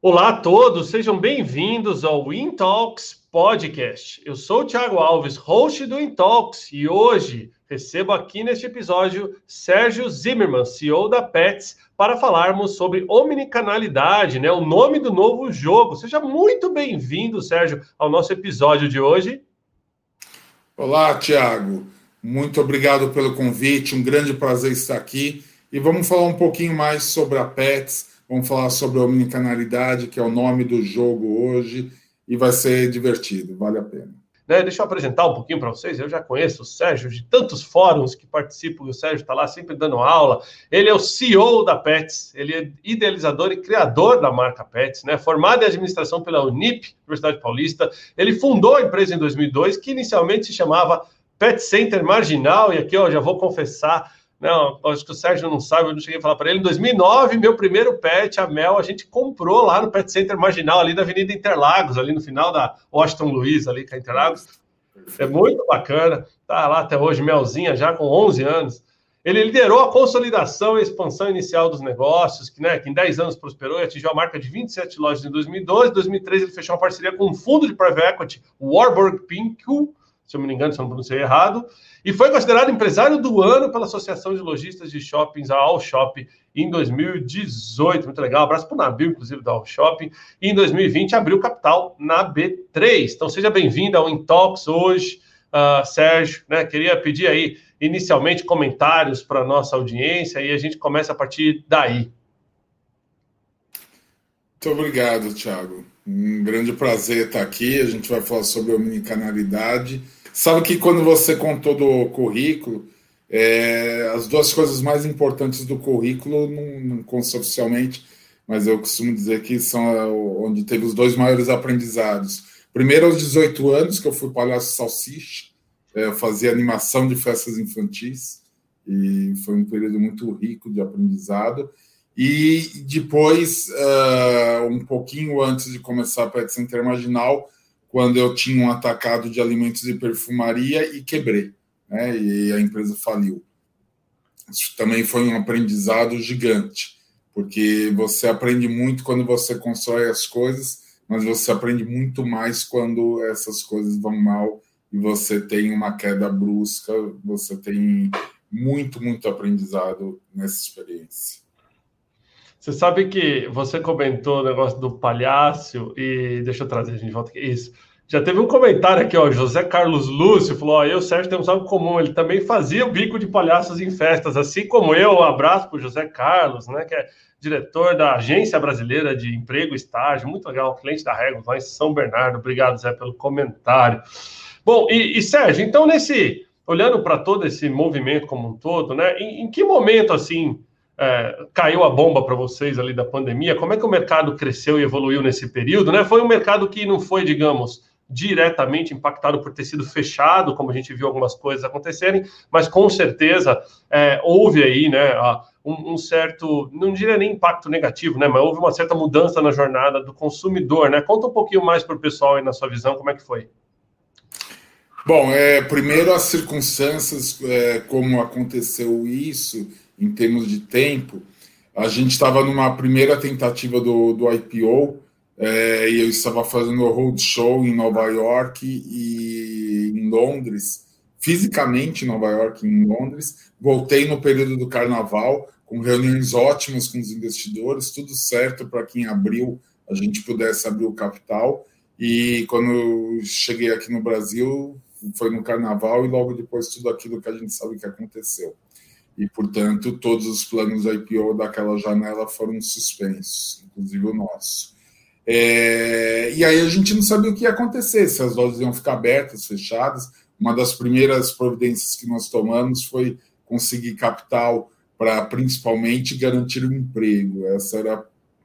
Olá a todos, sejam bem-vindos ao Intalks Podcast. Eu sou o Thiago Alves, host do Intalks, e hoje recebo aqui neste episódio Sérgio Zimmermann, CEO da Pets, para falarmos sobre omnicanalidade, né? O nome do novo jogo. Seja muito bem-vindo, Sérgio, ao nosso episódio de hoje. Olá, Thiago. Muito obrigado pelo convite, um grande prazer estar aqui. E vamos falar um pouquinho mais sobre a Pets Vamos falar sobre a omnicanalidade, que é o nome do jogo hoje, e vai ser divertido, vale a pena. Né, deixa eu apresentar um pouquinho para vocês. Eu já conheço o Sérgio de tantos fóruns que participo, o Sérgio está lá sempre dando aula. Ele é o CEO da Pets, ele é idealizador e criador da marca Pets, né? Formado em administração pela Unip, Universidade Paulista. Ele fundou a empresa em 2002, que inicialmente se chamava Pet Center Marginal, e aqui eu já vou confessar não, acho que o Sérgio não sabe, eu não cheguei a falar para ele. Em 2009, meu primeiro pet, a Mel, a gente comprou lá no Pet Center Marginal, ali da Avenida Interlagos, ali no final da Washington Luiz, ali com a Interlagos. É muito bacana. Tá lá até hoje, Melzinha, já com 11 anos. Ele liderou a consolidação e expansão inicial dos negócios, que, né, que em 10 anos prosperou e atingiu a marca de 27 lojas em 2012. Em 2013, ele fechou uma parceria com um fundo de private equity, Warburg Pincus, se eu não me engano, se eu não pronunciei errado, e foi considerado empresário do ano pela Associação de Lojistas de Shoppings, a All Shop, em 2018. Muito legal. Abraço para o Nabil, inclusive, da All Shopping. E em 2020 abriu capital na B3. Então seja bem-vindo ao Intox hoje, uh, Sérgio. Né? Queria pedir aí, inicialmente, comentários para a nossa audiência e a gente começa a partir daí. Muito obrigado, Thiago. Um grande prazer estar aqui. A gente vai falar sobre omnicanalidade. Sabe que quando você contou do currículo, é, as duas coisas mais importantes do currículo, não, não consta oficialmente, mas eu costumo dizer que são onde teve os dois maiores aprendizados. Primeiro, aos 18 anos, que eu fui palhaço salsicha, é, fazia animação de festas infantis, e foi um período muito rico de aprendizado. E depois, uh, um pouquinho antes de começar a Pet Center Marginal, quando eu tinha um atacado de alimentos e perfumaria e quebrei, né? E a empresa faliu. Isso também foi um aprendizado gigante, porque você aprende muito quando você constrói as coisas, mas você aprende muito mais quando essas coisas vão mal e você tem uma queda brusca, você tem muito, muito aprendizado nessa experiência. Você sabe que você comentou o negócio do palhaço e deixa eu trazer a gente volta aqui. Isso. Já teve um comentário aqui, ó. José Carlos Lúcio falou: ó, eu Sérgio temos algo comum. Ele também fazia o bico de palhaços em festas, assim como eu. Um abraço para José Carlos, né? Que é diretor da Agência Brasileira de Emprego e Estágio. Muito legal, cliente da Regos lá em São Bernardo. Obrigado, Zé, pelo comentário. Bom, e, e Sérgio, então, nesse. Olhando para todo esse movimento como um todo, né? Em, em que momento, assim, é, caiu a bomba para vocês ali da pandemia, como é que o mercado cresceu e evoluiu nesse período, né? Foi um mercado que não foi, digamos, diretamente impactado por ter sido fechado, como a gente viu algumas coisas acontecerem, mas com certeza é, houve aí, né, um, um, certo, não diria nem impacto negativo, né, mas houve uma certa mudança na jornada do consumidor, né? Conta um pouquinho mais para o pessoal aí na sua visão, como é que foi? Bom, é, primeiro as circunstâncias, é, como aconteceu isso, em termos de tempo, a gente estava numa primeira tentativa do, do IPO é, e eu estava fazendo o roadshow em Nova York e em Londres, fisicamente em Nova York e em Londres. Voltei no período do carnaval, com reuniões ótimas com os investidores, tudo certo para que em abril a gente pudesse abrir o capital. E quando eu cheguei aqui no Brasil, foi no carnaval e logo depois tudo aquilo que a gente sabe que aconteceu e, portanto, todos os planos IPO daquela janela foram suspensos, inclusive o nosso. É, e aí a gente não sabia o que ia acontecer, se as lojas iam ficar abertas, fechadas. Uma das primeiras providências que nós tomamos foi conseguir capital para principalmente garantir o emprego. Essa era a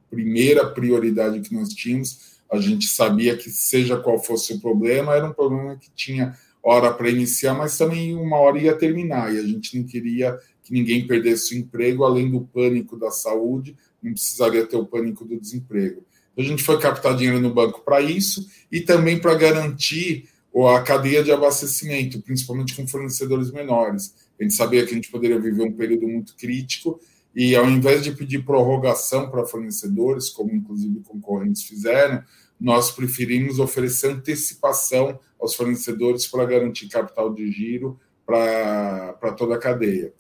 primeira prioridade que nós tínhamos. A gente sabia que, seja qual fosse o problema, era um problema que tinha hora para iniciar, mas também uma hora ia terminar, e a gente não queria que ninguém perdesse o emprego, além do pânico da saúde, não precisaria ter o pânico do desemprego. Então, a gente foi captar dinheiro no banco para isso e também para garantir a cadeia de abastecimento, principalmente com fornecedores menores. A gente sabia que a gente poderia viver um período muito crítico e ao invés de pedir prorrogação para fornecedores, como inclusive concorrentes fizeram, nós preferimos oferecer antecipação aos fornecedores para garantir capital de giro para toda a cadeia.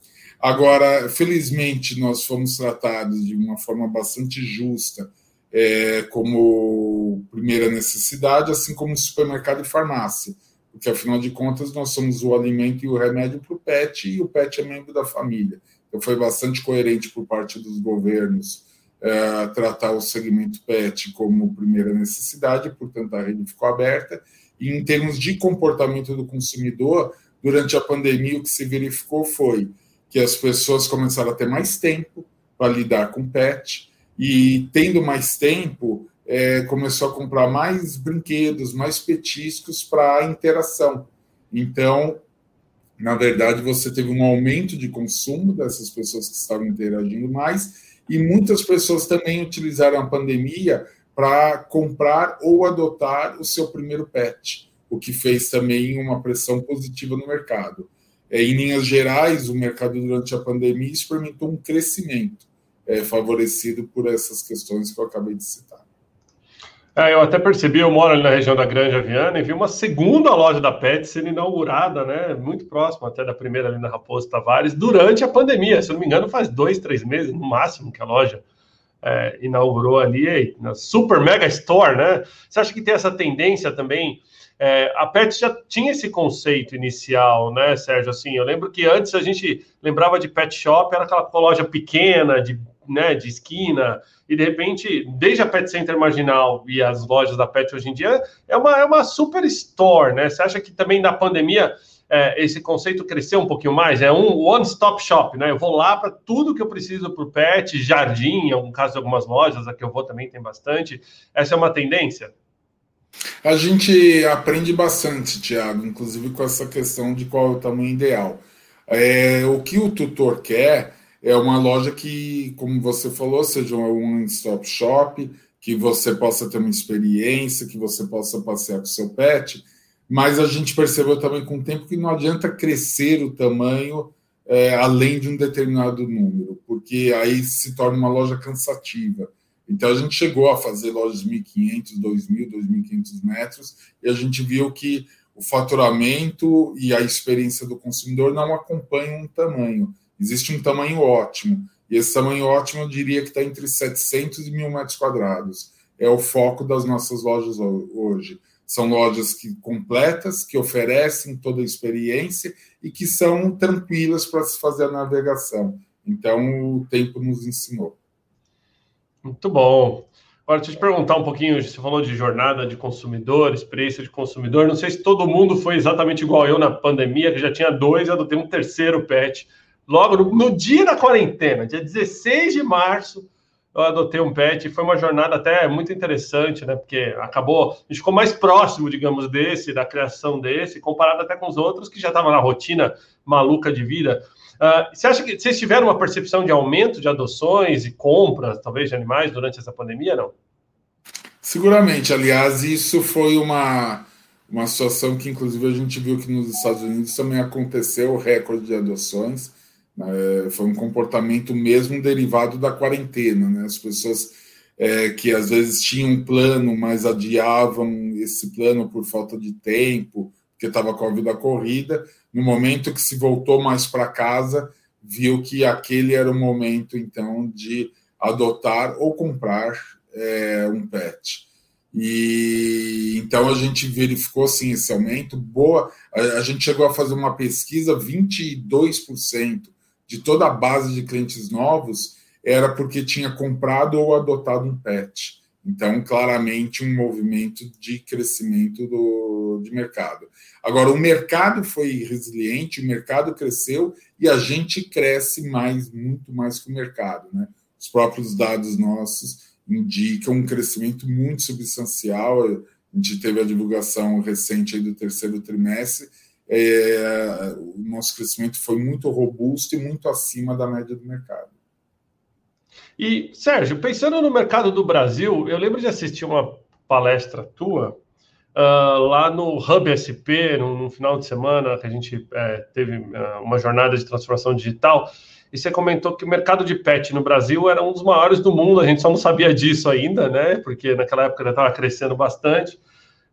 Agora, felizmente, nós fomos tratados de uma forma bastante justa, é, como primeira necessidade, assim como supermercado e farmácia, porque afinal de contas nós somos o alimento e o remédio para o PET e o PET é membro da família. Então foi bastante coerente por parte dos governos é, tratar o segmento PET como primeira necessidade, portanto a rede ficou aberta. E em termos de comportamento do consumidor, durante a pandemia o que se verificou foi que as pessoas começaram a ter mais tempo para lidar com pet e tendo mais tempo é, começou a comprar mais brinquedos, mais petiscos para interação. Então, na verdade, você teve um aumento de consumo dessas pessoas que estavam interagindo mais e muitas pessoas também utilizaram a pandemia para comprar ou adotar o seu primeiro pet, o que fez também uma pressão positiva no mercado. É, em linhas gerais, o mercado durante a pandemia experimentou um crescimento é, favorecido por essas questões que eu acabei de citar. É, eu até percebi, eu moro ali na região da Granja Viana e vi uma segunda loja da Pet sendo inaugurada, né? Muito próximo até da primeira ali na Raposo Tavares, durante a pandemia. Se eu não me engano, faz dois, três meses no máximo que a loja é, inaugurou ali na Super Mega Store, né? Você acha que tem essa tendência também é, a Pet já tinha esse conceito inicial, né, Sérgio? Assim, eu lembro que antes a gente lembrava de pet shop, era aquela loja pequena, de, né, de esquina, e de repente, desde a Pet Center Marginal e as lojas da Pet hoje em dia, é uma, é uma super store, né? Você acha que também na pandemia é, esse conceito cresceu um pouquinho mais? É um one-stop shop, né? Eu vou lá para tudo que eu preciso para o pet, jardim, em algum caso, algumas lojas, aqui eu vou também tem bastante. Essa é uma tendência? A gente aprende bastante, Tiago, inclusive com essa questão de qual é o tamanho ideal. É, o que o tutor quer é uma loja que, como você falou, seja um one-stop shop, que você possa ter uma experiência, que você possa passear com seu pet, mas a gente percebeu também com o tempo que não adianta crescer o tamanho é, além de um determinado número, porque aí se torna uma loja cansativa. Então a gente chegou a fazer lojas de 1.500, 2.000, 2.500 metros e a gente viu que o faturamento e a experiência do consumidor não acompanham um tamanho. Existe um tamanho ótimo e esse tamanho ótimo eu diria que está entre 700 e 1.000 metros quadrados. É o foco das nossas lojas hoje. São lojas que completas, que oferecem toda a experiência e que são tranquilas para se fazer a navegação. Então o tempo nos ensinou. Muito bom. Agora, deixa eu te perguntar um pouquinho, você falou de jornada de consumidor, experiência de consumidor. Não sei se todo mundo foi exatamente igual eu na pandemia, que já tinha dois, eu adotei um terceiro pet. Logo no, no dia da quarentena, dia 16 de março, eu adotei um pet. Foi uma jornada até muito interessante, né? Porque acabou, a gente ficou mais próximo, digamos, desse, da criação desse, comparado até com os outros que já estavam na rotina maluca de vida. Uh, você acha que vocês tiveram uma percepção de aumento de adoções e compras, talvez, de animais durante essa pandemia, não? Seguramente. Aliás, isso foi uma, uma situação que, inclusive, a gente viu que nos Estados Unidos também aconteceu o recorde de adoções. Né? Foi um comportamento mesmo derivado da quarentena. Né? As pessoas é, que às vezes tinham um plano, mas adiavam esse plano por falta de tempo, porque estava com a vida corrida, no momento que se voltou mais para casa, viu que aquele era o momento, então, de adotar ou comprar é, um pet. E então a gente verificou assim esse aumento. Boa, a, a gente chegou a fazer uma pesquisa: 22% de toda a base de clientes novos era porque tinha comprado ou adotado um pet. Então, claramente, um movimento de crescimento do, de mercado. Agora, o mercado foi resiliente, o mercado cresceu e a gente cresce mais, muito mais que o mercado. Né? Os próprios dados nossos indicam um crescimento muito substancial. A gente teve a divulgação recente do terceiro trimestre. É, o nosso crescimento foi muito robusto e muito acima da média do mercado. E, Sérgio, pensando no mercado do Brasil, eu lembro de assistir uma palestra tua uh, lá no Hub SP, no, no, final de semana, que a gente é, teve uh, uma jornada de transformação digital, e você comentou que o mercado de pet no Brasil era um dos maiores do mundo, a gente só não sabia disso ainda, né? Porque naquela época já estava crescendo bastante.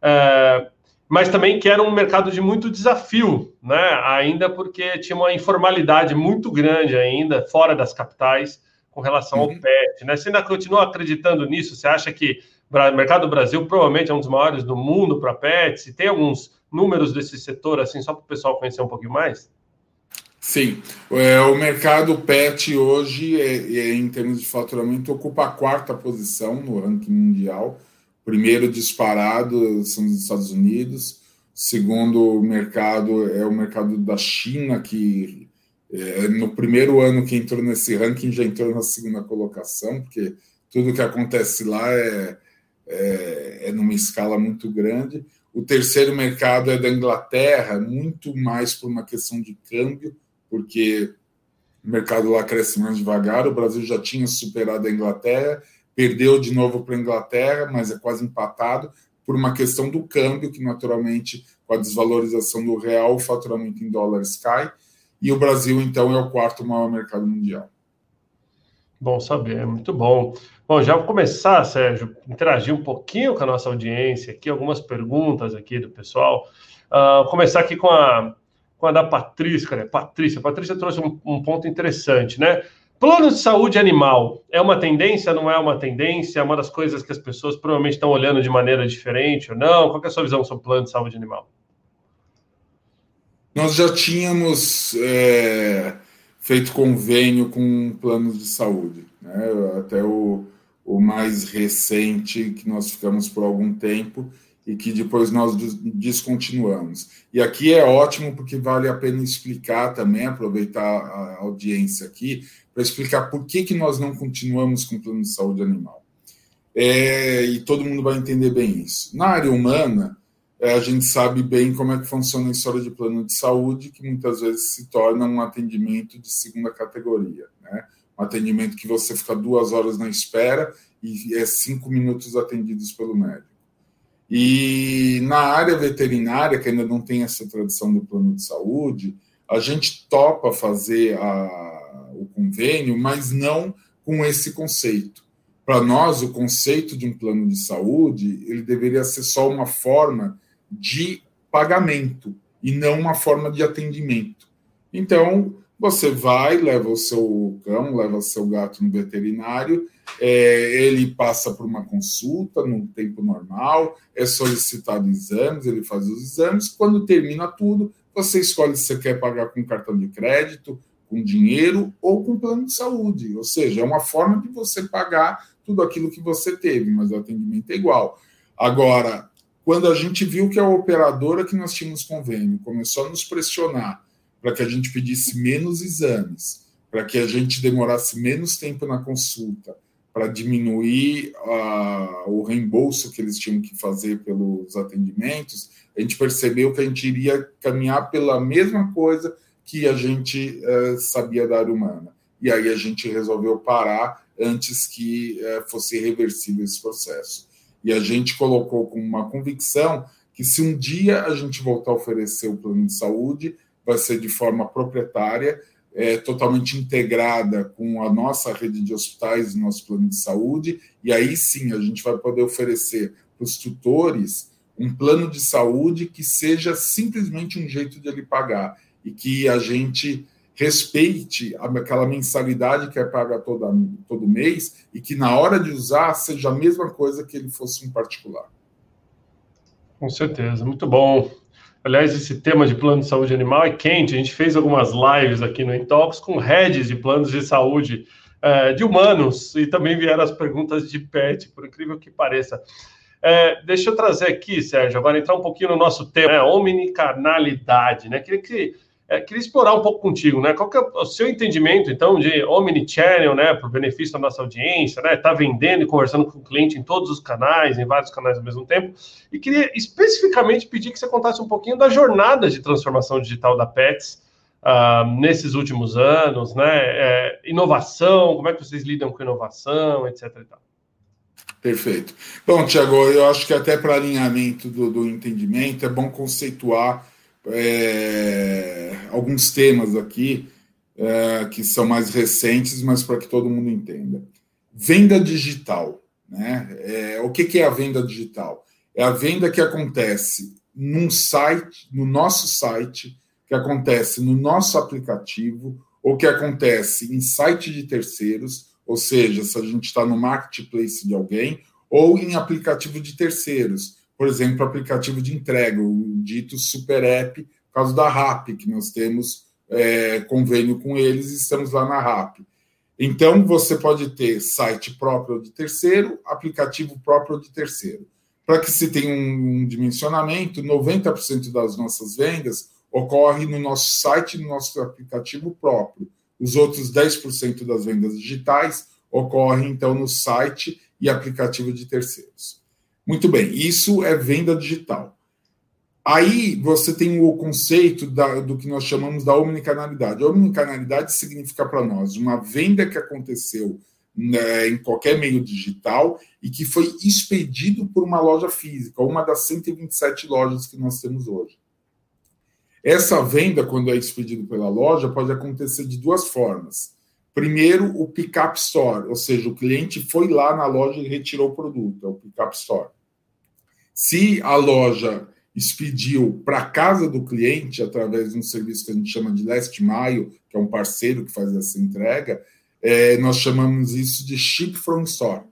É, mas também que era um mercado de muito desafio, né? Ainda porque tinha uma informalidade muito grande ainda fora das capitais com relação uhum. ao PET, né? Você ainda continua acreditando nisso? Você acha que o mercado do Brasil provavelmente é um dos maiores do mundo para PET? Se tem alguns números desse setor assim, só para o pessoal conhecer um pouquinho mais? Sim, é, o mercado PET hoje, é, é, em termos de faturamento, ocupa a quarta posição no ranking mundial primeiro disparado são os Estados Unidos, segundo mercado é o mercado da China, que é, no primeiro ano que entrou nesse ranking já entrou na segunda colocação, porque tudo que acontece lá é, é, é numa escala muito grande. O terceiro mercado é da Inglaterra, muito mais por uma questão de câmbio, porque o mercado lá cresce mais devagar. O Brasil já tinha superado a Inglaterra perdeu de novo para a Inglaterra, mas é quase empatado por uma questão do câmbio, que naturalmente, com a desvalorização do real, o faturamento em dólares cai, e o Brasil, então, é o quarto maior mercado mundial. Bom saber, muito bom. Bom, já vou começar, Sérgio, interagir um pouquinho com a nossa audiência aqui, algumas perguntas aqui do pessoal. Uh, começar aqui com a, com a da Patrícia, né? Patrícia, Patrícia trouxe um, um ponto interessante, né? Plano de saúde animal é uma tendência, não é uma tendência? É uma das coisas que as pessoas provavelmente estão olhando de maneira diferente ou não? Qual é a sua visão sobre plano de saúde animal? Nós já tínhamos é, feito convênio com planos de saúde, né? até o, o mais recente que nós ficamos por algum tempo e que depois nós descontinuamos. E aqui é ótimo porque vale a pena explicar também, aproveitar a audiência aqui, para explicar por que, que nós não continuamos com o plano de saúde animal. É, e todo mundo vai entender bem isso. Na área humana, é, a gente sabe bem como é que funciona a história de plano de saúde, que muitas vezes se torna um atendimento de segunda categoria. Né? Um atendimento que você fica duas horas na espera e é cinco minutos atendidos pelo médico. E na área veterinária, que ainda não tem essa tradição do plano de saúde, a gente topa fazer a, o convênio, mas não com esse conceito. Para nós, o conceito de um plano de saúde, ele deveria ser só uma forma de pagamento e não uma forma de atendimento. Então, você vai, leva o seu cão, leva o seu gato no veterinário, é, ele passa por uma consulta no tempo normal, é solicitado exames, ele faz os exames. Quando termina tudo, você escolhe se você quer pagar com cartão de crédito, com dinheiro ou com plano de saúde. Ou seja, é uma forma de você pagar tudo aquilo que você teve, mas o atendimento é igual. Agora, quando a gente viu que a operadora que nós tínhamos convênio começou a nos pressionar para que a gente pedisse menos exames, para que a gente demorasse menos tempo na consulta, para diminuir o reembolso que eles tinham que fazer pelos atendimentos, a gente percebeu que a gente iria caminhar pela mesma coisa que a gente uh, sabia da área humana. E aí a gente resolveu parar antes que uh, fosse reversível esse processo. E a gente colocou com uma convicção que se um dia a gente voltar a oferecer o plano de saúde, vai ser de forma proprietária é, totalmente integrada com a nossa rede de hospitais e nosso plano de saúde, e aí sim a gente vai poder oferecer para os tutores um plano de saúde que seja simplesmente um jeito de ele pagar e que a gente respeite aquela mensalidade que é paga toda, todo mês e que na hora de usar seja a mesma coisa que ele fosse um particular. Com certeza, muito bom. Aliás, esse tema de plano de saúde animal é quente. A gente fez algumas lives aqui no Intox com heads de planos de saúde é, de humanos e também vieram as perguntas de pet, por incrível que pareça. É, deixa eu trazer aqui, Sérgio, agora entrar um pouquinho no nosso tema, né, omnicanalidade, né? Queria que é, queria explorar um pouco contigo, né? Qual que é o seu entendimento, então, de omnichannel, né? Para o benefício da nossa audiência, né? Tá vendendo e conversando com o cliente em todos os canais, em vários canais ao mesmo tempo. E queria especificamente pedir que você contasse um pouquinho da jornada de transformação digital da Pets uh, nesses últimos anos, né? É, inovação, como é que vocês lidam com inovação, etc. Perfeito. Bom, Tiago, eu acho que até para alinhamento do, do, entendimento é bom conceituar é, alguns temas aqui é, que são mais recentes, mas para que todo mundo entenda. Venda digital. Né? É, o que, que é a venda digital? É a venda que acontece num site, no nosso site, que acontece no nosso aplicativo, ou que acontece em site de terceiros, ou seja, se a gente está no marketplace de alguém, ou em aplicativo de terceiros, por exemplo, aplicativo de entrega, o dito super app, por causa da RAP, que nós temos é, convênio com eles e estamos lá na RAP. Então, você pode ter site próprio de terceiro, aplicativo próprio de terceiro. Para que se tenha um, um dimensionamento, 90% das nossas vendas ocorre no nosso site, no nosso aplicativo próprio. Os outros 10% das vendas digitais ocorrem, então, no site e aplicativo de terceiros. Muito bem, isso é venda digital. Aí você tem o conceito da, do que nós chamamos da omnicanalidade. A omnicanalidade significa para nós uma venda que aconteceu né, em qualquer meio digital e que foi expedido por uma loja física, uma das 127 lojas que nós temos hoje. Essa venda, quando é expedido pela loja, pode acontecer de duas formas. Primeiro, o pick-up store, ou seja, o cliente foi lá na loja e retirou o produto, é o pick-up store. Se a loja expediu para a casa do cliente, através de um serviço que a gente chama de Last Mile, que é um parceiro que faz essa entrega, é, nós chamamos isso de Ship from Store.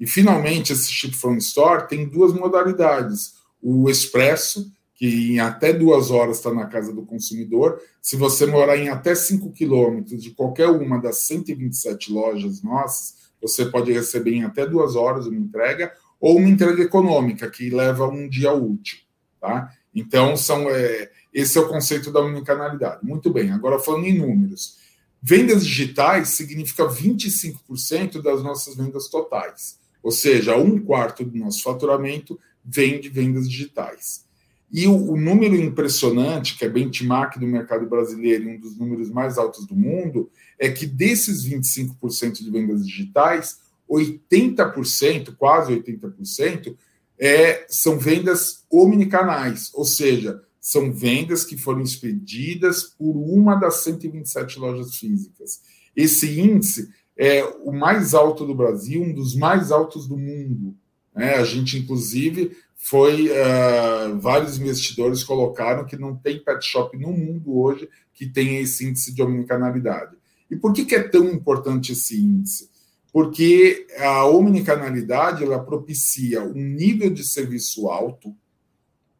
E, finalmente, esse Ship from Store tem duas modalidades. O Expresso, que em até duas horas está na casa do consumidor. Se você morar em até 5 quilômetros de qualquer uma das 127 lojas nossas, você pode receber em até duas horas uma entrega, ou uma entrega econômica, que leva um dia útil. Tá? Então, são, é, esse é o conceito da unicanalidade. Muito bem, agora falando em números. Vendas digitais significa 25% das nossas vendas totais. Ou seja, um quarto do nosso faturamento vem de vendas digitais. E o, o número impressionante, que é benchmark do mercado brasileiro e um dos números mais altos do mundo, é que desses 25% de vendas digitais, 80%, quase 80%, é, são vendas omnicanais, ou seja, são vendas que foram expedidas por uma das 127 lojas físicas. Esse índice é o mais alto do Brasil, um dos mais altos do mundo. Né? A gente, inclusive, foi. Uh, vários investidores colocaram que não tem pet shop no mundo hoje que tenha esse índice de omnicanalidade. E por que, que é tão importante esse índice? Porque a omnicanalidade ela propicia um nível de serviço alto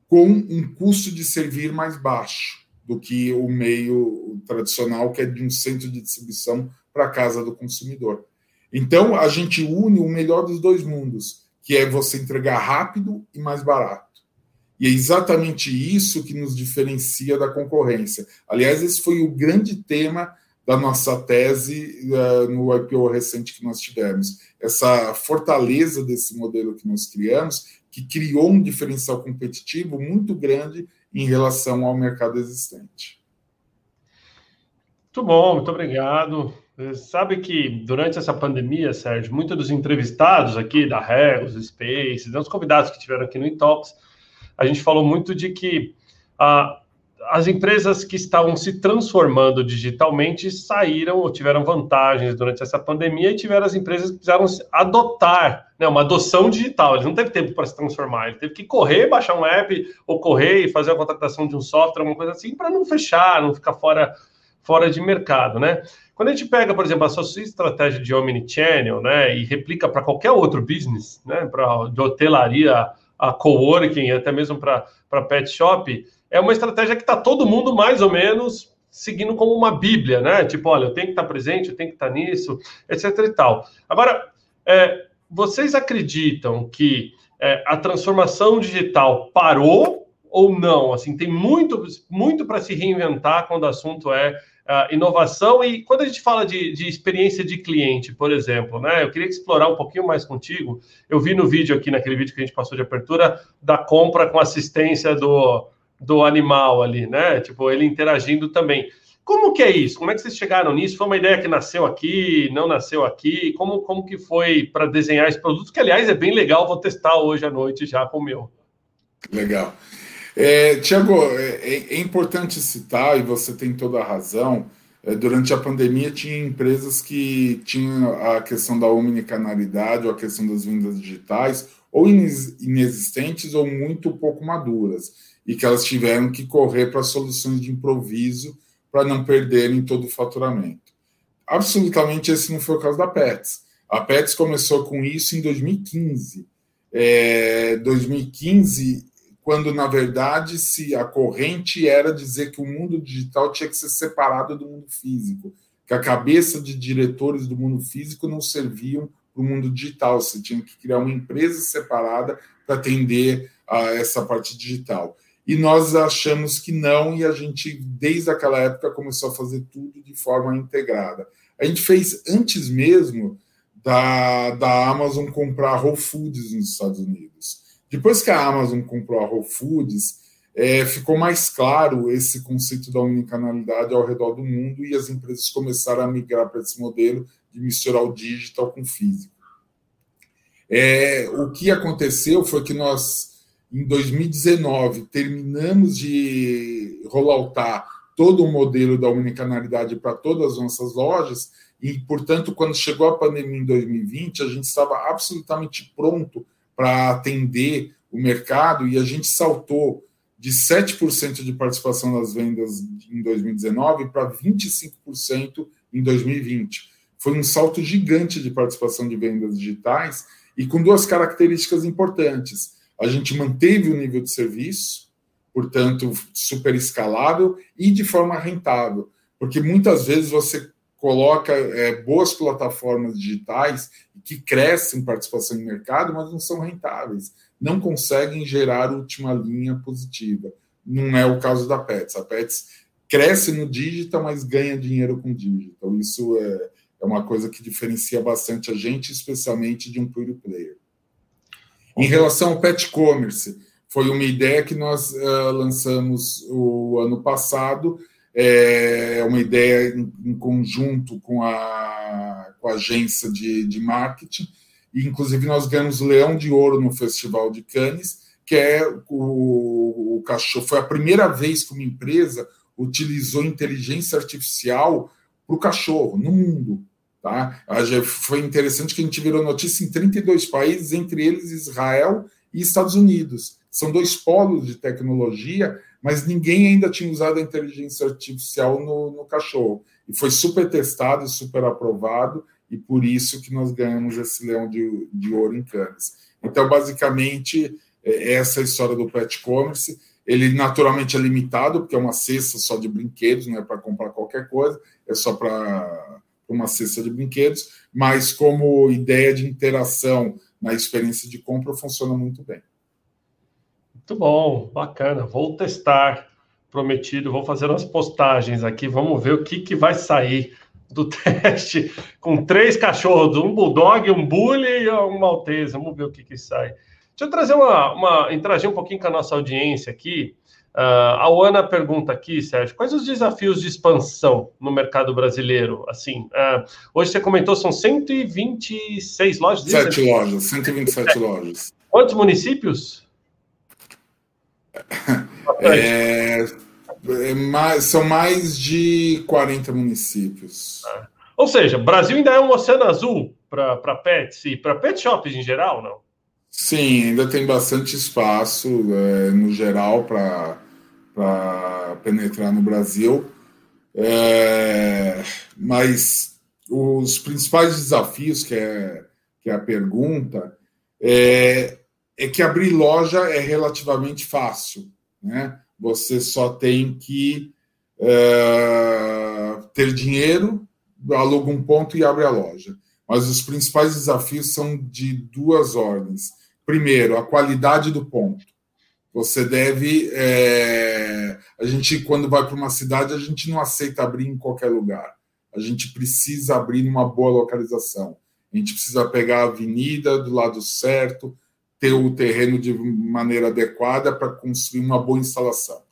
com um custo de servir mais baixo do que o meio tradicional, que é de um centro de distribuição para a casa do consumidor. Então, a gente une o melhor dos dois mundos, que é você entregar rápido e mais barato. E é exatamente isso que nos diferencia da concorrência. Aliás, esse foi o grande tema da nossa tese uh, no IPO recente que nós tivemos. Essa fortaleza desse modelo que nós criamos, que criou um diferencial competitivo muito grande em relação ao mercado existente. Muito bom, muito obrigado. Sabe que durante essa pandemia, Sérgio, muitos dos entrevistados aqui da Regos, Space, dos convidados que tiveram aqui no Intox, a gente falou muito de que a, as empresas que estavam se transformando digitalmente saíram ou tiveram vantagens durante essa pandemia e tiveram as empresas que precisaram adotar né, uma adoção digital. Ele não teve tempo para se transformar, ele teve que correr, baixar um app ou correr e fazer a contratação de um software, alguma coisa assim, para não fechar, não ficar fora, fora de mercado, né? Quando a gente pega, por exemplo, a sua estratégia de omnichannel, né, e replica para qualquer outro business, né, para de hotelaria a coworking, até mesmo para pet shop, é uma estratégia que está todo mundo mais ou menos seguindo como uma bíblia, né? Tipo, olha, eu tenho que estar tá presente, eu tenho que estar tá nisso, etc e tal. Agora, é, vocês acreditam que é, a transformação digital parou ou não? Assim, tem muito, muito para se reinventar quando o assunto é uh, inovação e quando a gente fala de, de, experiência de cliente, por exemplo, né? Eu queria explorar um pouquinho mais contigo. Eu vi no vídeo aqui, naquele vídeo que a gente passou de abertura, da compra com assistência do do animal ali, né? Tipo, ele interagindo também. Como que é isso? Como é que vocês chegaram nisso? Foi uma ideia que nasceu aqui, não nasceu aqui? Como, como que foi para desenhar esse produto? Que, aliás, é bem legal, vou testar hoje à noite já com o meu. Legal. É, Tiago, é, é, importante citar, e você tem toda a razão, é, durante a pandemia tinha empresas que tinham a questão da omnicanalidade ou a questão das vendas digitais, ou inexistentes ou muito pouco maduras, e que elas tiveram que correr para soluções de improviso para não perderem todo o faturamento. Absolutamente esse não foi o caso da Pets. A Pets começou com isso em 2015. É, 2015, quando na verdade se a corrente era dizer que o mundo digital tinha que ser separado do mundo físico, que a cabeça de diretores do mundo físico não serviam para o mundo digital. Você tinha que criar uma empresa separada para atender a essa parte digital. E nós achamos que não, e a gente, desde aquela época, começou a fazer tudo de forma integrada. A gente fez antes mesmo da, da Amazon comprar Whole Foods nos Estados Unidos. Depois que a Amazon comprou a Whole Foods, é, ficou mais claro esse conceito da omnicanalidade ao redor do mundo e as empresas começaram a migrar para esse modelo de misturar o digital com o físico. É, o que aconteceu foi que nós em 2019, terminamos de rolloutar todo o modelo da omnicanalidade para todas as nossas lojas, e, portanto, quando chegou a pandemia em 2020, a gente estava absolutamente pronto para atender o mercado e a gente saltou de 7% de participação nas vendas em 2019 para 25% em 2020. Foi um salto gigante de participação de vendas digitais e com duas características importantes a gente manteve o nível de serviço, portanto, super escalável e de forma rentável, porque muitas vezes você coloca é, boas plataformas digitais que crescem participação em mercado, mas não são rentáveis, não conseguem gerar última linha positiva. Não é o caso da Pets. A Pets cresce no digital, mas ganha dinheiro com digital. Isso é, é uma coisa que diferencia bastante a gente, especialmente de um pure player. Em relação ao pet commerce, foi uma ideia que nós uh, lançamos o ano passado, é uma ideia em, em conjunto com a, com a agência de, de marketing, e inclusive nós ganhamos Leão de Ouro no Festival de Cannes, que é o, o cachorro. Foi a primeira vez que uma empresa utilizou inteligência artificial para o cachorro no mundo. Tá? Foi interessante que a gente virou notícia em 32 países, entre eles Israel e Estados Unidos. São dois polos de tecnologia, mas ninguém ainda tinha usado a inteligência artificial no, no cachorro. E foi super testado super aprovado, e por isso que nós ganhamos esse leão de, de ouro em Cannes. Então, basicamente, é essa é a história do pet commerce. Ele naturalmente é limitado, porque é uma cesta só de brinquedos, não é para comprar qualquer coisa, é só para uma cesta de brinquedos, mas como ideia de interação na experiência de compra funciona muito bem. Muito bom, bacana. Vou testar, prometido. Vou fazer umas postagens aqui. Vamos ver o que, que vai sair do teste com três cachorros, um bulldog, um bully e um maltese. Vamos ver o que, que sai. Deixa eu trazer uma, uma interagir um pouquinho com a nossa audiência aqui. Uh, a Ana pergunta aqui, Sérgio, quais os desafios de expansão no mercado brasileiro? Assim, uh, hoje você comentou são 126 lojas. 7 lojas, 127 é. lojas. Quantos municípios? É, é mais, são mais de 40 municípios. Ah. Ou seja, o Brasil ainda é um oceano azul para pets e para pet shops em geral, não? Sim, ainda tem bastante espaço é, no geral para para penetrar no Brasil. É, mas os principais desafios, que é, que é a pergunta, é, é que abrir loja é relativamente fácil. Né? Você só tem que é, ter dinheiro, aluga um ponto e abre a loja. Mas os principais desafios são de duas ordens. Primeiro, a qualidade do ponto. Você deve. É... A gente, quando vai para uma cidade, a gente não aceita abrir em qualquer lugar. A gente precisa abrir numa boa localização. A gente precisa pegar a avenida do lado certo, ter o terreno de maneira adequada para construir uma boa instalação.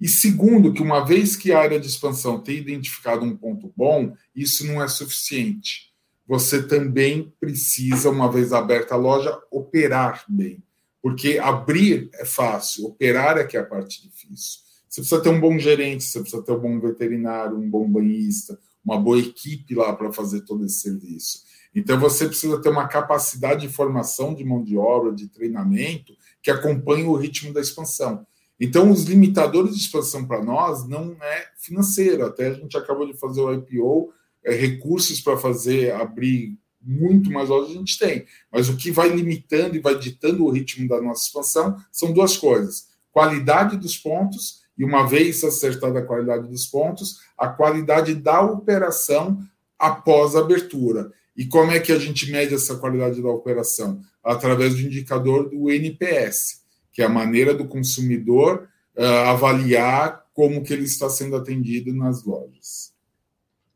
E segundo, que uma vez que a área de expansão tem identificado um ponto bom, isso não é suficiente. Você também precisa, uma vez aberta a loja, operar bem. Porque abrir é fácil, operar é que é a parte difícil. Você precisa ter um bom gerente, você precisa ter um bom veterinário, um bom banhista, uma boa equipe lá para fazer todo esse serviço. Então você precisa ter uma capacidade de formação de mão de obra, de treinamento, que acompanhe o ritmo da expansão. Então, os limitadores de expansão para nós não é financeiro. Até a gente acabou de fazer o IPO, é, recursos para fazer abrir muito mais lojas a gente tem. Mas o que vai limitando e vai ditando o ritmo da nossa expansão são duas coisas: qualidade dos pontos e uma vez acertada a qualidade dos pontos, a qualidade da operação após a abertura. E como é que a gente mede essa qualidade da operação? Através do indicador do NPS, que é a maneira do consumidor uh, avaliar como que ele está sendo atendido nas lojas.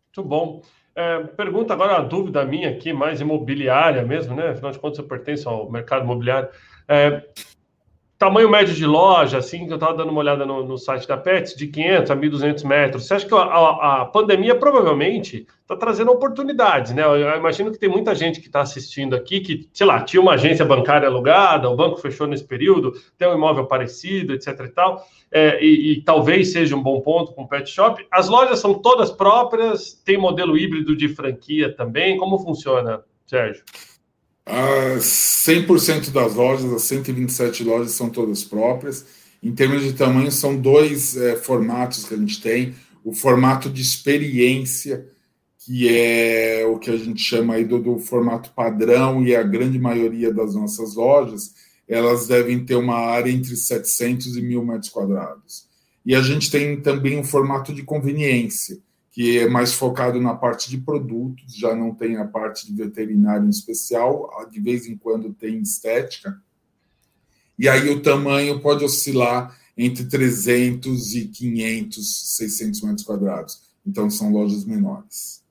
Muito bom. É, pergunta agora uma dúvida minha aqui, mais imobiliária mesmo, né? Afinal de contas, eu pertenço ao mercado imobiliário. É, tamanho médio de loja, assim, que eu estava dando uma olhada no, no, site da Pets, de 500 a 1.200 metros. Você acha que a, a, a pandemia provavelmente está trazendo oportunidades, né? Eu, eu, imagino que tem muita gente que está assistindo aqui que, sei lá, tinha uma agência bancária alugada, o banco fechou nesse período, tem um imóvel parecido, etc e tal, é, e, e, talvez seja um bom ponto com o pet shop. As lojas são todas próprias, tem modelo híbrido de franquia também. Como funciona, Sérgio? 100% das lojas, as 127 lojas são todas próprias. Em termos de tamanho, são dois é, formatos que a gente tem. O formato de experiência, que é o que a gente chama aí do, do formato padrão, e a grande maioria das nossas lojas, elas devem ter uma área entre 700 e 1.000 metros quadrados. E a gente tem também um formato de conveniência, que é mais focado na parte de produtos, já não tem a parte de veterinário especial, de vez em quando tem estética. E aí o tamanho pode oscilar entre 300 e 500, 600 metros quadrados. Então são lojas menores.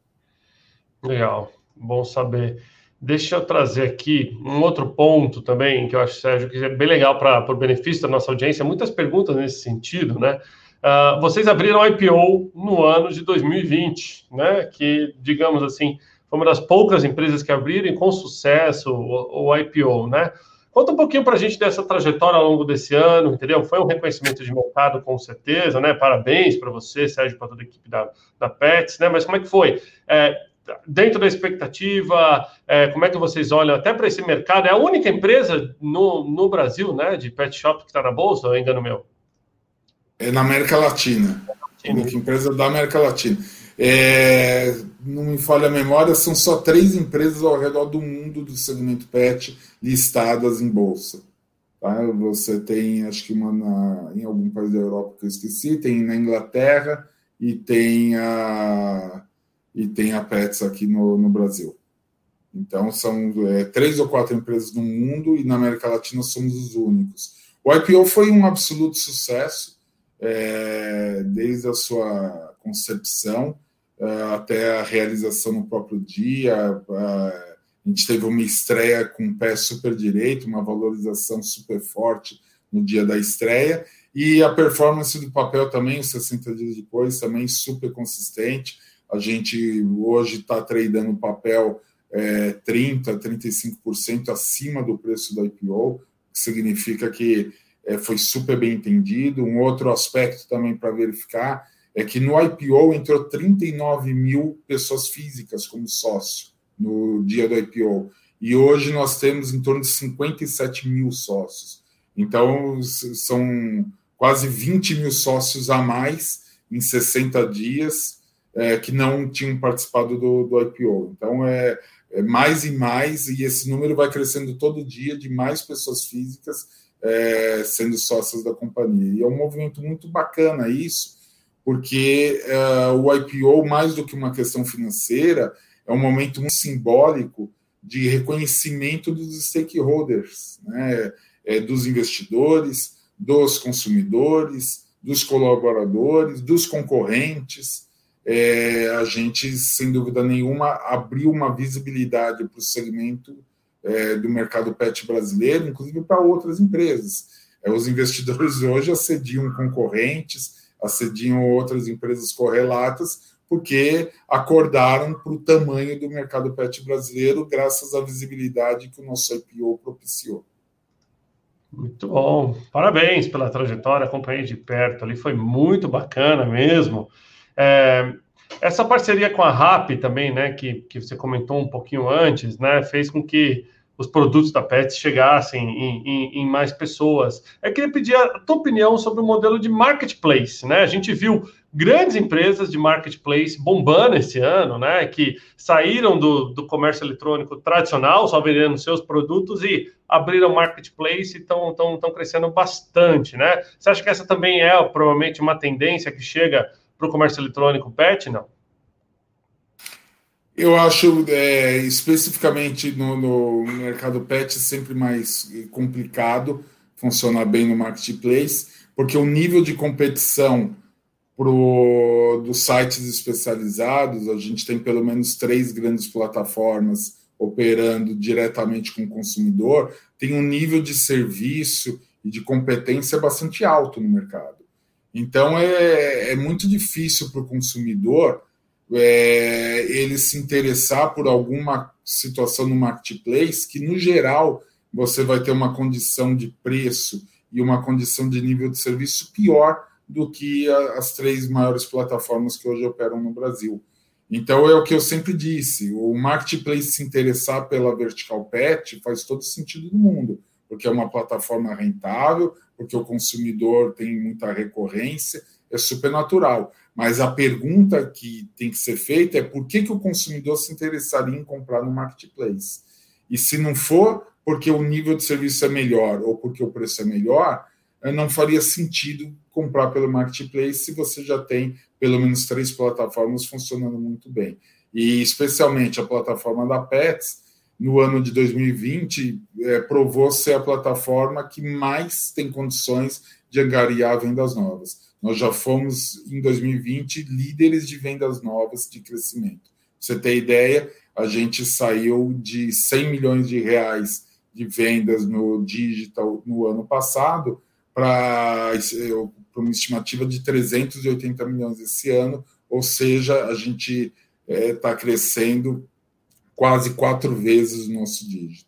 Legal, bom saber. Deixa eu trazer aqui um outro ponto também, que eu acho, Sérgio, que é bem legal para o benefício da nossa audiência. Muitas perguntas nesse sentido, né? Uh, vocês abriram IPO no ano de 2020, né? Que, digamos assim, foi uma das poucas empresas que abriram com sucesso o, o IPO, né? Conta um pouquinho para a gente dessa trajetória ao longo desse ano, entendeu? Foi um reconhecimento de mercado, com certeza, né? Parabéns para você, Sérgio, para toda a equipe da, da Pets, né? Mas como é que foi? É, dentro da expectativa, é, como é que vocês olham até para esse mercado? É a única empresa no, no Brasil, né, de pet shop que está na bolsa, ou ainda no meu? É na América Latina. Empresa da América Latina. É, não me falha a memória, são só três empresas ao redor do mundo do segmento pet listadas em bolsa. Tá? Você tem, acho que uma na, em algum país da Europa que eu esqueci, tem na Inglaterra e tem a, e tem a Pets aqui no, no Brasil. Então, são é, três ou quatro empresas no mundo e na América Latina somos os únicos. O IPO foi um absoluto sucesso é, desde a sua concepção é, até a realização no próprio dia. a gente teve uma estreia com um pé super direito, uma valorização super forte no dia da estreia, e a performance do papel também, 60 dias depois, também super consistente. A gente hoje está tradando papel é, 30%, 35% acima do preço do IPO, que significa que é, foi super bem entendido. Um outro aspecto também para verificar é que no IPO entrou 39 mil pessoas físicas como sócio no dia do IPO. E hoje nós temos em torno de 57 mil sócios. Então, são quase 20 mil sócios a mais em 60 dias é, que não tinham participado do, do IPO. Então, é, é mais e mais, e esse número vai crescendo todo dia de mais pessoas físicas é, sendo sócias da companhia. E é um movimento muito bacana isso, porque é, o IPO, mais do que uma questão financeira, é um momento muito simbólico de reconhecimento dos stakeholders, né? É, dos investidores, dos consumidores, dos colaboradores, dos concorrentes. É, a gente, sem dúvida nenhuma, abriu uma visibilidade para o segmento é, do mercado pet brasileiro, inclusive para outras empresas. É, os investidores hoje assediam concorrentes, assediam outras empresas correlatas, porque acordaram para o tamanho do mercado pet brasileiro, graças à visibilidade que o nosso IPO propiciou. Muito bom, parabéns pela trajetória, acompanhei de perto ali, foi muito bacana mesmo. É, essa parceria com a RAP também, né, que, que você comentou um pouquinho antes, né, fez com que os produtos da Pets chegassem em, em, em, mais pessoas. Eu queria pedir a tua opinião sobre o modelo de marketplace, né? A gente viu grandes empresas de marketplace bombando esse ano, né? Que saíram do, do comércio eletrônico tradicional, só vendendo seus produtos e abriram marketplace e estão crescendo bastante, né? Você acha que essa também é provavelmente uma tendência que chega para o comércio eletrônico pet? Não. Eu acho, é, especificamente no, no, mercado pet, sempre mais complicado funcionar bem no marketplace, porque o nível de competição pro, dos sites especializados, a gente tem pelo menos três grandes plataformas operando diretamente com o consumidor, tem um nível de serviço e de competência bastante alto no mercado. Então é, é muito difícil para o consumidor é, ele se interessar por alguma situação no marketplace que, no geral, você vai ter uma condição de preço e uma condição de nível de serviço pior do que a, as três maiores plataformas que hoje operam no Brasil. Então, é o que eu sempre disse: o marketplace se interessar pela Vertical Pet faz todo sentido do mundo, porque é uma plataforma rentável, porque o consumidor tem muita recorrência, é super natural. Mas a pergunta que tem que ser feita é por que, que o consumidor se interessaria em comprar no marketplace? E se não for porque o nível de serviço é melhor ou porque o preço é melhor, eh, não faria sentido comprar pelo marketplace se você já tem pelo menos três plataformas funcionando muito bem. E especialmente a plataforma da Pets, no ano de 2020, é, eh, provou ser a plataforma que mais tem condições de angariar vendas novas. Nós já fomos, em 2020, líderes de vendas novas de crescimento. você ter ideia, a gente saiu de 100 milhões de reais de vendas no digital no ano passado para uma estimativa de 380 milhões esse ano, ou seja, a gente está é, crescendo quase quatro vezes o nosso dígito.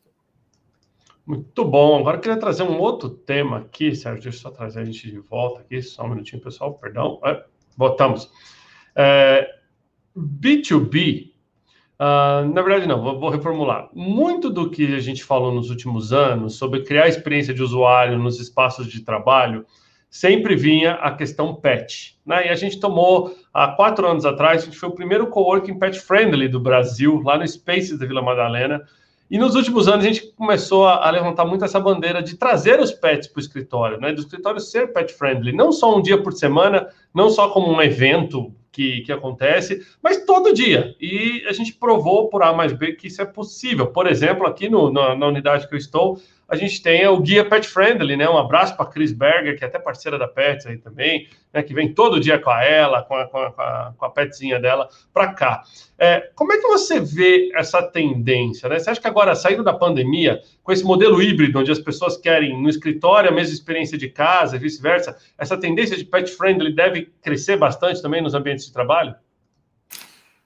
Muito bom. Agora eu queria trazer um outro tema aqui, Sérgio. Deixa eu só trazer a gente de volta aqui, só um minutinho, pessoal, perdão. É, botamos. É, B2B, uh, ah, na verdade, não, vou, vou, reformular. Muito do que a gente falou nos últimos anos sobre criar experiência de usuário nos espaços de trabalho sempre vinha a questão pet. Né? E a gente tomou, há quatro anos atrás, a gente foi o primeiro coworking pet friendly do Brasil, lá no Spaces da Vila Madalena. E nos últimos anos a gente começou a, levantar muito essa bandeira de trazer os pets para o escritório, né? Do escritório ser pet friendly, não só um dia por semana, não só como um evento que, que acontece, mas todo dia. E a gente provou por A mais B que isso é possível. Por exemplo, aqui no, na, na unidade que eu estou, a gente tem o guia Pet Friendly, né? Um abraço para Chris Berger, que é até parceira da Pets aí também, né? Que vem todo dia com a ela, com a, com a, com a petzinha dela para cá. É, como é que você vê essa tendência, né? Você acha que agora, saindo da pandemia, com esse modelo híbrido, onde as pessoas querem no escritório a mesma experiência de casa e vice-versa, essa tendência de Pet Friendly deve crescer bastante também nos ambientes de trabalho?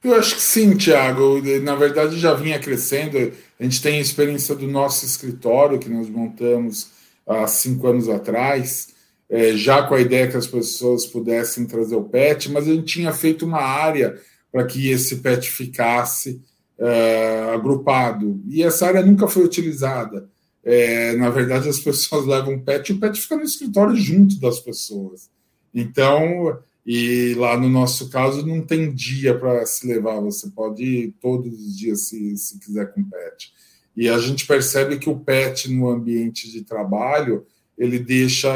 Eu acho que sim, Tiago. Na verdade, já vinha crescendo. A gente tem a experiência do nosso escritório, que nós montamos há cinco anos atrás, é, já com a ideia que as pessoas pudessem trazer o pet, mas a gente tinha feito uma área para que esse pet ficasse é, agrupado. E essa área nunca foi utilizada. É, na verdade, as pessoas levam o pet e o pet fica no escritório junto das pessoas. Então, e lá no nosso caso não tem dia para se levar, você pode ir todos os dias se, se quiser com pet. E a gente percebe que o pet no ambiente de trabalho ele deixa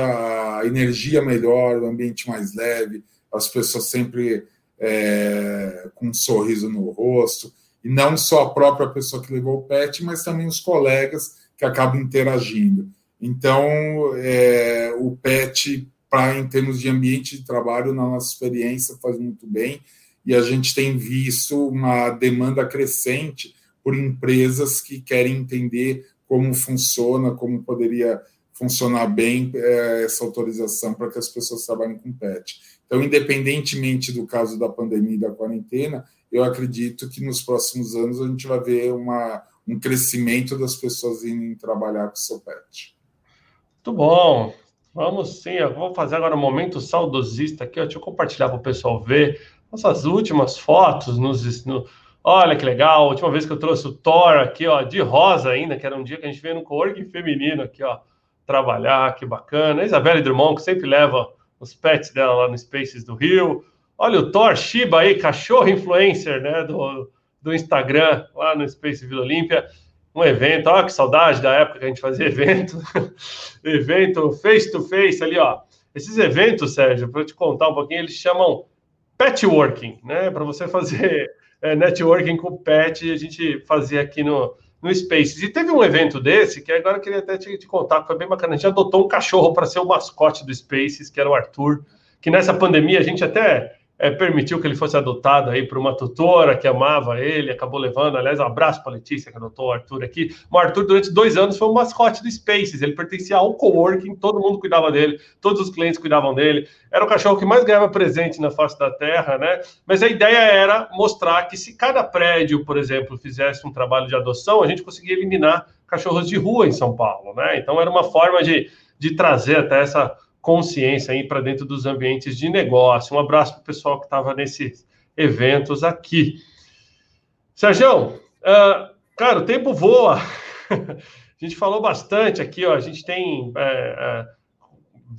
a energia melhor, o ambiente mais leve, as pessoas sempre é, com um sorriso no rosto, e não só a própria pessoa que levou o pet, mas também os colegas que acabam interagindo. Então, é, o pet para em termos de ambiente de trabalho, na nossa experiência, faz muito bem. E a gente tem visto uma demanda crescente por empresas que querem entender como funciona, como poderia funcionar bem é, essa autorização para que as pessoas trabalhem com PET. Então, independentemente do caso da pandemia e da quarentena, eu acredito que nos próximos anos a gente vai ver uma, um crescimento das pessoas indo trabalhar com o seu pet. Muito bom. Vamos sim, eu vou fazer agora um momento saudosista aqui. Ó. Deixa eu compartilhar para o pessoal ver nossas últimas fotos. Nos, no... Olha que legal, a última vez que eu trouxe o Thor aqui, ó, de rosa ainda, que era um dia que a gente veio no coworking feminino aqui, ó, trabalhar, que bacana. A Isabelle Drummond, que sempre leva os pets dela lá no Spaces do Rio. Olha o Thor Shiba aí, cachorro influencer, né, do, do Instagram, lá no Space Vila Olímpia. Um evento, olha que saudade da época que a gente fazia evento. evento face to face ali, ó. Esses eventos, Sérgio, para eu te contar um pouquinho, eles chamam petworking, né? Para você fazer é, networking com pet, a gente fazia aqui no, no Spaces. E teve um evento desse que agora eu queria até te, te contar, que foi bem bacana. A gente adotou um cachorro para ser o mascote do Spaces, que era o Arthur, que nessa pandemia a gente até é, permitiu que ele fosse adotado aí por uma tutora que amava ele, acabou levando, aliás, um abraço para a Letícia, que adotou o Arthur aqui. O Arthur, durante dois anos, foi o mascote do Spaces, ele pertencia ao coworking, todo mundo cuidava dele, todos os clientes cuidavam dele, era o cachorro que mais ganhava presente na face da terra, né? Mas a ideia era mostrar que se cada prédio, por exemplo, fizesse um trabalho de adoção, a gente conseguia eliminar cachorros de rua em São Paulo, né? Então era uma forma de, de trazer até essa consciência aí para dentro dos ambientes de negócio. Um abraço para o pessoal que estava nesses eventos aqui. Sérgio, uh, cara, o tempo voa. a gente falou bastante aqui, ó. A gente tem. É,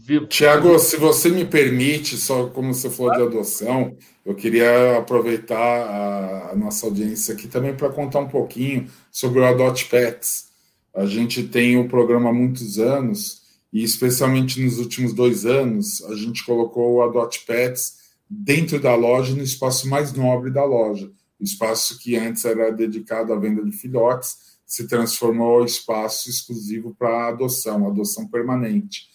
é, Tiago, se você me permite, só como você falou de adoção, eu queria aproveitar a, a nossa audiência aqui também para contar um pouquinho sobre o Adote Pets. A gente tem o um programa há muitos anos e especialmente nos últimos dois anos, a gente colocou o Adote Pets dentro da loja, no espaço mais nobre da loja. O espaço que antes era dedicado à venda de filhotes se transformou em espaço exclusivo para adoção, adoção permanente.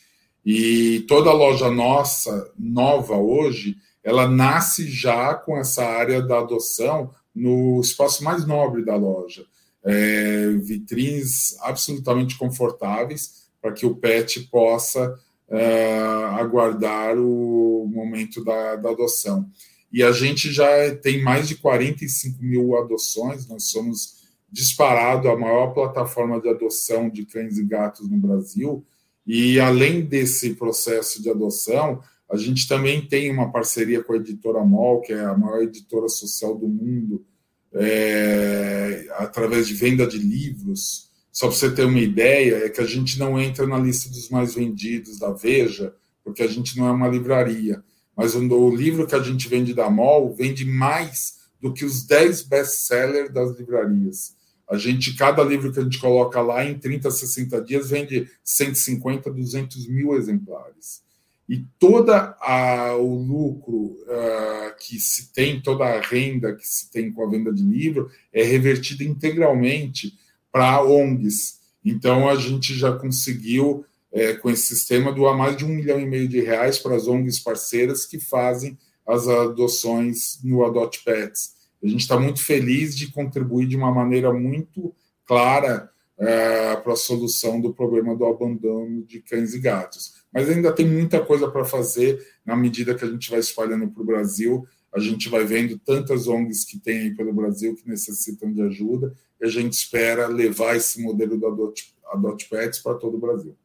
E toda loja nossa, nova hoje, ela nasce já com essa área da adoção no espaço mais nobre da loja. É, vitrines absolutamente confortáveis, para que o pet possa é, aguardar o momento da, da, adoção. E a gente já tem mais de 45 mil adoções, nós somos disparado a maior plataforma de adoção de cães e gatos no Brasil. E além desse processo de adoção, a gente também tem uma parceria com a editora MOL, que é a maior editora social do mundo, é, através de venda de livros só para você ter uma ideia, é que a gente não entra na lista dos mais vendidos da Veja, porque a gente não é uma livraria. Mas o livro que a gente vende da MOL vende mais do que os 10 best-sellers das livrarias. A gente, cada livro que a gente coloca lá, em 30, 60 dias, vende 150, 200 mil exemplares. E toda a, o lucro uh, que se tem, toda a renda que se tem com a venda de livro, é revertida integralmente para ONGs. Então, a gente já conseguiu, é, com esse sistema, doar mais de um milhão e meio de reais para as ONGs parceiras que fazem as adoções no Adote Pets. A gente está muito feliz de contribuir de uma maneira muito clara é, para a solução do problema do abandono de cães e gatos. Mas ainda tem muita coisa para fazer na medida que a gente vai espalhando para o Brasil. A gente vai vendo tantas ONGs que tem aí pelo Brasil que necessitam de ajuda a gente espera levar esse modelo do Adote, Adote Pets para todo o Brasil.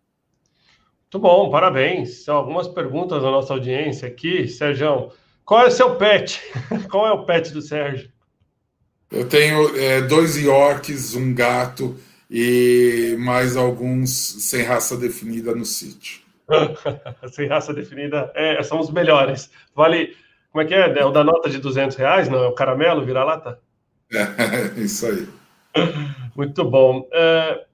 Muito bom, parabéns. São algumas perguntas da nossa audiência aqui. Sérgio, qual é o seu pet? qual é o pet do Sérgio? Eu tenho é, dois Yorks, um gato e mais alguns sem raça definida no sítio. sem raça definida é, são os melhores. Vale, como é que é? É o da nota de 200 reais, não? É o caramelo, vira-lata? É, isso aí. Muito bom. É,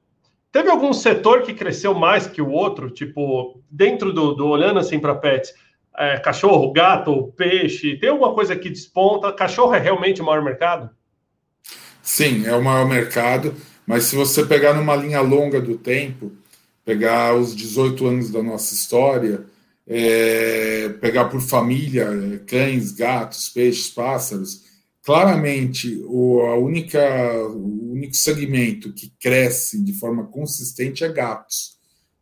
teve algum setor que cresceu mais que o outro? Tipo, dentro do, do olhando assim para pets, é, cachorro, gato, peixe, tem alguma coisa que desponta? Cachorro é realmente o maior mercado? Sim, é o maior mercado, mas se você pegar numa linha longa do tempo, pegar os 18 anos da nossa história, é, pegar por família, cães, gatos, peixes, pássaros, claramente o, a única, o único segmento que cresce de forma consistente é gatos.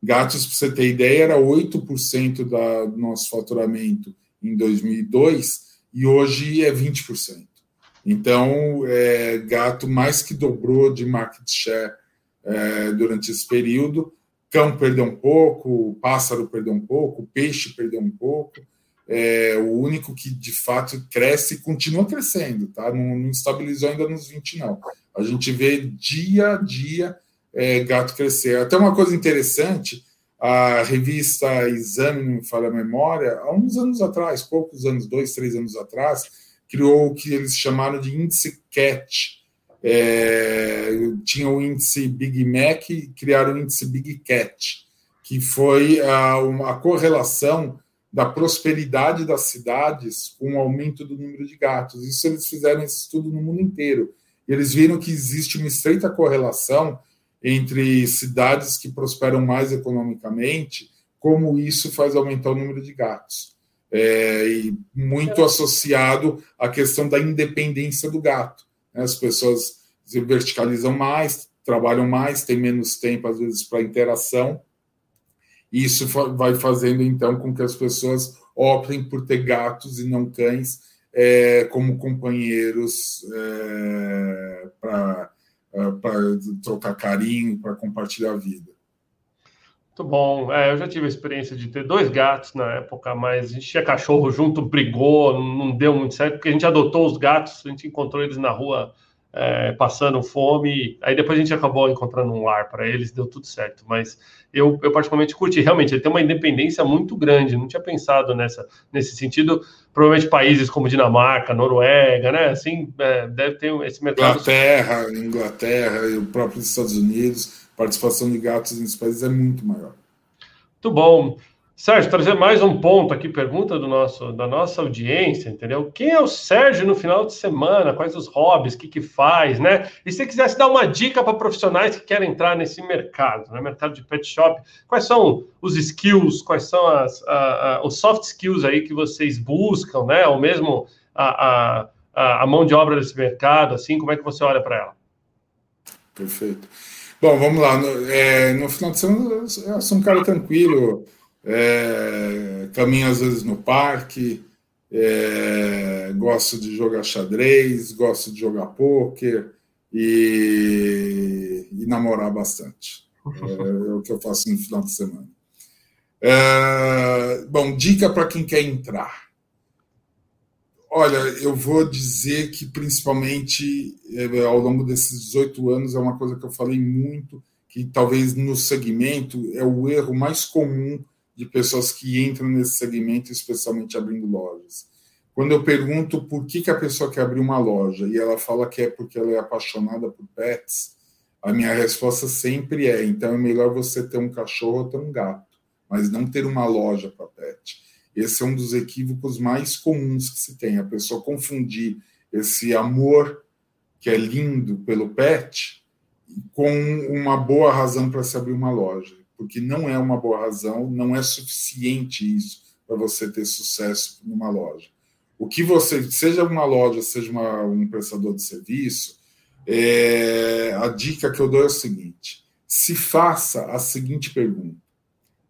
Gatos, para você ter ideia, era 8% da, do nosso faturamento em 2002 e hoje é 20%. Então, é, gato mais que dobrou de market share é, durante esse período. Cão perdeu um pouco, pássaro perdeu um pouco, peixe perdeu um pouco. É, o único que de fato cresce e continua crescendo, tá? Não, não, estabilizou ainda nos 20, não. A gente vê dia a dia é, gato crescer. Até uma coisa interessante, a revista Exame, não me falha a memória, há uns anos atrás, poucos anos, dois, três anos atrás, criou o que eles chamaram de índice CAT. É, tinha o índice Big Mac criaram o índice Big Cat, que foi a, uma correlação da prosperidade das cidades com o aumento do número de gatos. Isso eles fizeram esse estudo no mundo inteiro. E eles viram que existe uma estreita correlação entre cidades que prosperam mais economicamente, como isso faz aumentar o número de gatos. É, e muito associado à questão da independência do gato. Né? As pessoas se verticalizam mais, trabalham mais, têm menos tempo, às vezes, para interação. E isso vai fazendo, então, com que as pessoas optem por ter gatos e não cães é, como companheiros é, para trocar carinho, para compartilhar a vida. Muito bom. É, eu já tive a experiência de ter dois gatos na época, mas a gente tinha cachorro junto, brigou, não deu muito certo, porque a gente adotou os gatos, a gente encontrou eles na rua é, passando fome. Aí depois a gente acabou encontrando um lar para eles, deu tudo certo. Mas eu, eu particularmente curti. Realmente, ele tem uma independência muito grande. Não tinha pensado nessa, nesse sentido. Provavelmente países como Dinamarca, Noruega, né? Assim, é, deve ter esse mercado. Inglaterra, Inglaterra e o próprio Estados Unidos, participação de gatos nesses países é muito maior. Muito bom. Sérgio, trazer mais um ponto aqui, pergunta do nosso, da nossa audiência, entendeu? Quem é o Sérgio no final de semana? Quais os hobbies? O que, que faz, né? E se você quisesse dar uma dica para profissionais que querem entrar nesse mercado, né? Mercado de pet shop, quais são os skills, quais são as, a, a, os soft skills aí que vocês buscam, né? Ou mesmo a, a, a mão de obra desse mercado, assim, como é que você olha para ela? Perfeito. Bom, vamos lá. No, é, no final de semana, eu sou um cara tranquilo é, caminho às vezes no parque, é, gosto de jogar xadrez, gosto de jogar pôquer e, e namorar bastante. É, é, o que eu faço no final de semana. É, bom, dica para quem quer entrar. Olha, eu vou dizer que principalmente é, ao longo desses 18 anos é uma coisa que eu falei muito, que talvez no segmento é o erro mais comum de pessoas que entram nesse segmento, especialmente abrindo lojas. Quando eu pergunto por que, que a pessoa quer abrir uma loja e ela fala que é porque ela é apaixonada por pets, a minha resposta sempre é: então é melhor você ter um cachorro ou ter um gato, mas não ter uma loja para pet. Esse é um dos equívocos mais comuns que se tem, a pessoa confundir esse amor que é lindo pelo pet com uma boa razão para se abrir uma loja porque não é uma boa razão, não é suficiente isso para você ter sucesso numa loja. O que você, seja uma loja, seja uma, um prestador de serviço, é, a dica que eu dou é o seguinte: se faça a seguinte pergunta: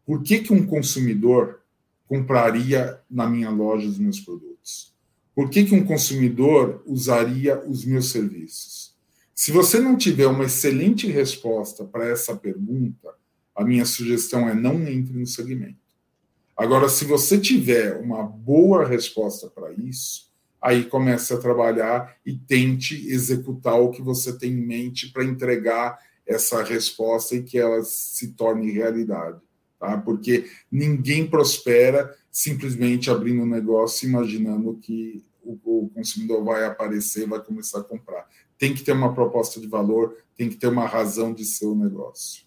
por que, que um consumidor compraria na minha loja os meus produtos? Por que, que um consumidor usaria os meus serviços? Se você não tiver uma excelente resposta para essa pergunta, a minha sugestão é não entre no segmento. Agora, se você tiver uma boa resposta para isso, aí comece a trabalhar e tente executar o que você tem em mente para entregar essa resposta e que ela se torne realidade. Tá? Porque ninguém prospera simplesmente abrindo um negócio imaginando que o, consumidor vai aparecer, vai começar a comprar. Tem que ter uma proposta de valor, tem que ter uma razão de ser o negócio.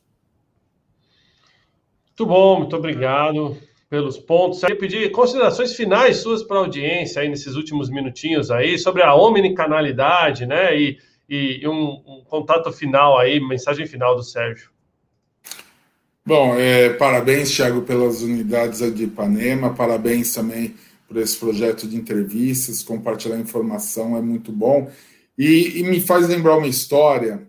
Muito bom, muito obrigado pelos pontos. Eu pedir considerações finais suas para a audiência aí nesses últimos minutinhos aí sobre a omnicanalidade, né? E, e, um, um, contato final aí, mensagem final do Sérgio. Bom, é, parabéns, Thiago, pelas unidades de Ipanema, parabéns também por esse projeto de entrevistas, compartilhar informação é muito bom. E, e me faz lembrar uma história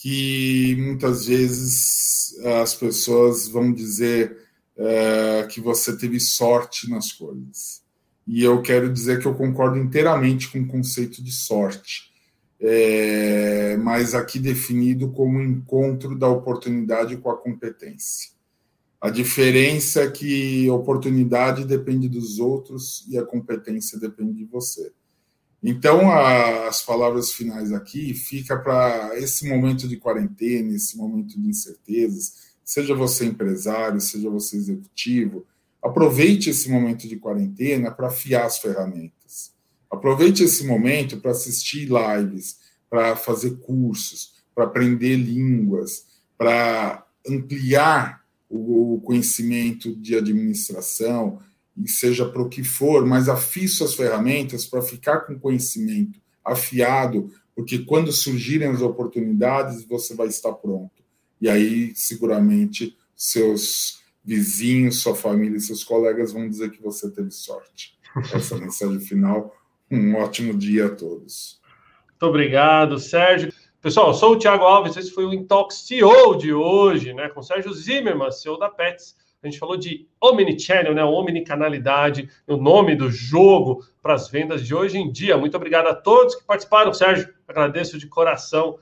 que muitas vezes as pessoas vão dizer é, que você teve sorte nas coisas. E eu quero dizer que eu concordo inteiramente com o conceito de sorte, é, mas aqui definido como encontro da oportunidade com a competência. A diferença é que oportunidade depende dos outros e a competência depende de você. Então, a, as palavras finais aqui fica para esse momento de quarentena, esse momento de incertezas, seja você empresário, seja você executivo, aproveite esse momento de quarentena para afiar as ferramentas. Aproveite esse momento para assistir lives, para fazer cursos, para aprender línguas, para ampliar o conhecimento de administração, e seja para o que for, mas afie suas ferramentas para ficar com conhecimento afiado, porque quando surgirem as oportunidades, você vai estar pronto. E aí, seguramente, seus vizinhos, sua família e seus colegas vão dizer que você teve sorte. Essa mensagem final. Um ótimo dia a todos. Muito obrigado, Sérgio. Pessoal, sou o Thiago Alves, esse foi o Intox CEO de hoje, né? Com Sérgio Zimmermann, CEO da Pets. A gente falou de omnichannel, né? Omnicanalidade, o nome do jogo para as vendas de hoje em dia. Muito obrigado a todos que participaram, Sérgio. Agradeço de coração